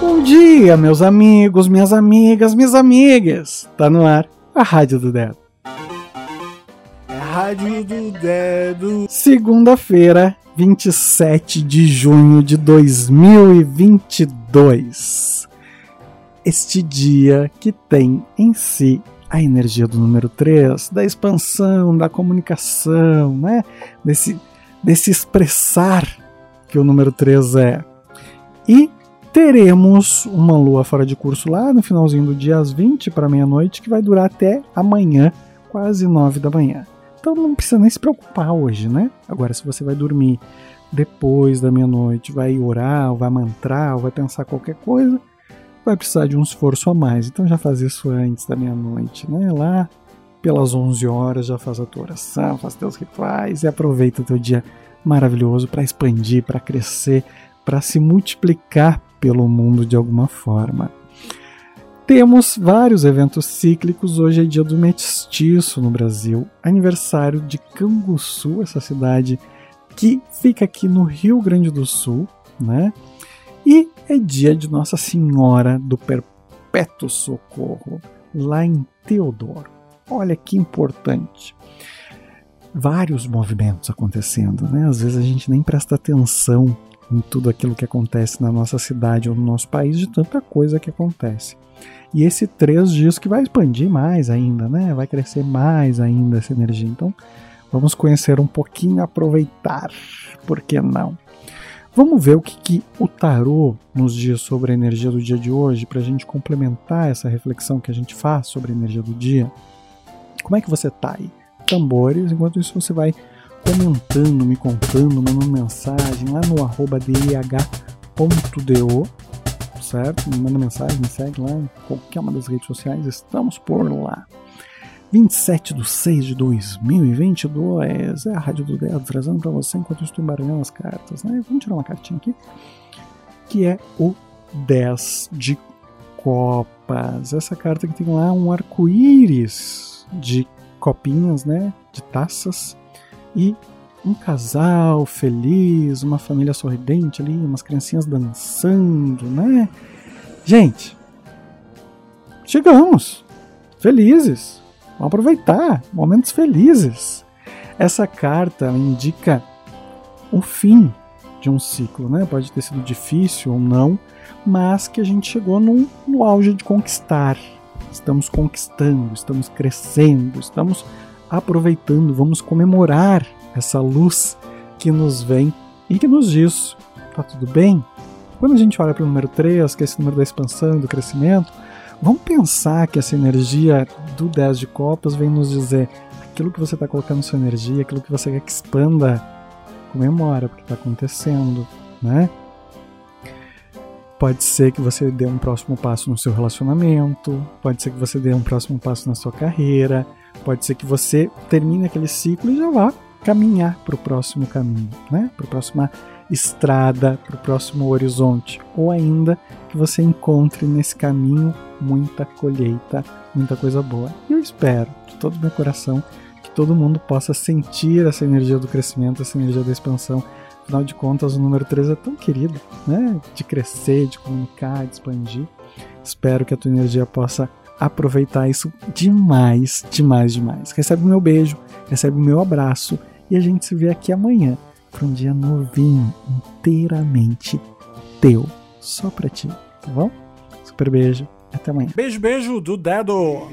Bom dia, meus amigos, minhas amigas, minhas amigas. Tá no ar a Rádio do Dedo. É a Rádio do Dedo. Segunda-feira, 27 de junho de 2022. Este dia que tem em si a energia do número 3, da expansão, da comunicação, né? Desse, desse expressar que o número 3 é. E teremos uma lua fora de curso lá no finalzinho do dia, às 20 para meia-noite, que vai durar até amanhã, quase 9 da manhã. Então não precisa nem se preocupar hoje, né? Agora, se você vai dormir depois da meia-noite, vai orar, vai mantrar, vai pensar qualquer coisa, vai precisar de um esforço a mais. Então já faz isso antes da meia-noite, né? Lá pelas 11 horas já faz a tua oração, faz teus rituais e aproveita o teu dia maravilhoso para expandir, para crescer, para se multiplicar pelo mundo de alguma forma. Temos vários eventos cíclicos. Hoje é dia do mestiço no Brasil, aniversário de Canguçu, essa cidade que fica aqui no Rio Grande do Sul, né? E é dia de Nossa Senhora do Perpétuo Socorro, lá em Teodoro. Olha que importante. Vários movimentos acontecendo, né? Às vezes a gente nem presta atenção em tudo aquilo que acontece na nossa cidade ou no nosso país, de tanta coisa que acontece. E esse três dias que vai expandir mais ainda, né? Vai crescer mais ainda essa energia. Então, vamos conhecer um pouquinho, aproveitar, por que não? Vamos ver o que, que o tarô nos diz sobre a energia do dia de hoje, para a gente complementar essa reflexão que a gente faz sobre a energia do dia. Como é que você tá aí? Tambores, enquanto isso você vai comentando, me contando, mandando mensagem lá no arroba certo? Me manda mensagem, me segue lá em qualquer uma das redes sociais, estamos por lá. 27 de 6 de 2022, é a Rádio do Dedo trazendo para você enquanto eu estou embaralhando as cartas, né? Vamos tirar uma cartinha aqui, que é o 10 de copas. Essa carta que tem lá um arco-íris de copinhas, né? De taças e um casal feliz, uma família sorridente ali, umas criancinhas dançando, né? Gente, chegamos, felizes, vamos aproveitar, momentos felizes. Essa carta indica o fim de um ciclo, né? Pode ter sido difícil ou não, mas que a gente chegou no, no auge de conquistar. Estamos conquistando, estamos crescendo, estamos aproveitando, vamos comemorar essa luz que nos vem e que nos diz: tá tudo bem? Quando a gente olha para o número 3, que é esse número da expansão e do crescimento, vamos pensar que essa energia do 10 de copas vem nos dizer aquilo que você está colocando sua energia, aquilo que você quer que expanda, comemora, porque está acontecendo, né? Pode ser que você dê um próximo passo no seu relacionamento, pode ser que você dê um próximo passo na sua carreira, Pode ser que você termine aquele ciclo e já vá caminhar para o próximo caminho, né? para a próxima estrada, para o próximo horizonte. Ou ainda que você encontre nesse caminho muita colheita, muita coisa boa. E eu espero de todo meu coração que todo mundo possa sentir essa energia do crescimento, essa energia da expansão. Afinal de contas, o número 3 é tão querido, né? De crescer, de comunicar, de expandir. Espero que a tua energia possa aproveitar isso demais, demais, demais. Recebe o meu beijo, recebe o meu abraço e a gente se vê aqui amanhã para um dia novinho, inteiramente teu, só para ti, tá bom? Super beijo, até amanhã. Beijo, beijo do dedo.